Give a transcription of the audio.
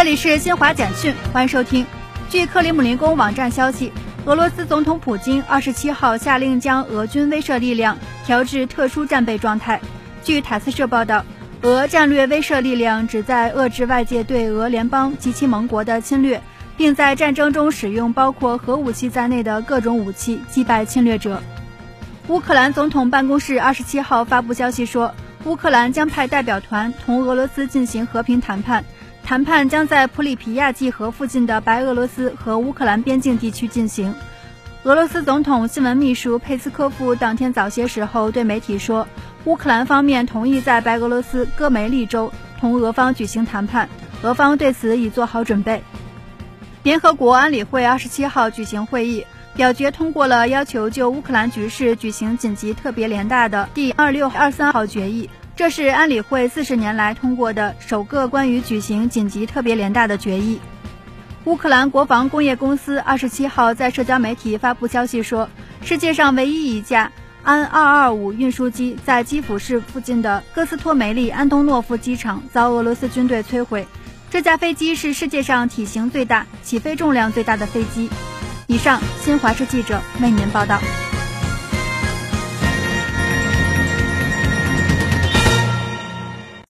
这里是新华简讯，欢迎收听。据克里姆林宫网站消息，俄罗斯总统普京二十七号下令将俄军威慑力量调至特殊战备状态。据塔斯社报道，俄战略威慑力量旨在遏制外界对俄联邦及其盟国的侵略，并在战争中使用包括核武器在内的各种武器击败侵略者。乌克兰总统办公室二十七号发布消息说，乌克兰将派代表团同俄罗斯进行和平谈判。谈判将在普里皮亚季河附近的白俄罗斯和乌克兰边境地区进行。俄罗斯总统新闻秘书佩斯科夫当天早些时候对媒体说，乌克兰方面同意在白俄罗斯戈梅利州同俄方举行谈判，俄方对此已做好准备。联合国安理会二十七号举行会议，表决通过了要求就乌克兰局势举行紧急特别联大的第二六二三号决议。这是安理会四十年来通过的首个关于举行紧急特别联大的决议。乌克兰国防工业公司二十七号在社交媒体发布消息说，世界上唯一一架安二二五运输机在基辅市附近的戈斯托梅利安东诺夫机场遭俄罗斯军队摧毁。这架飞机是世界上体型最大、起飞重量最大的飞机。以上，新华社记者为您报道。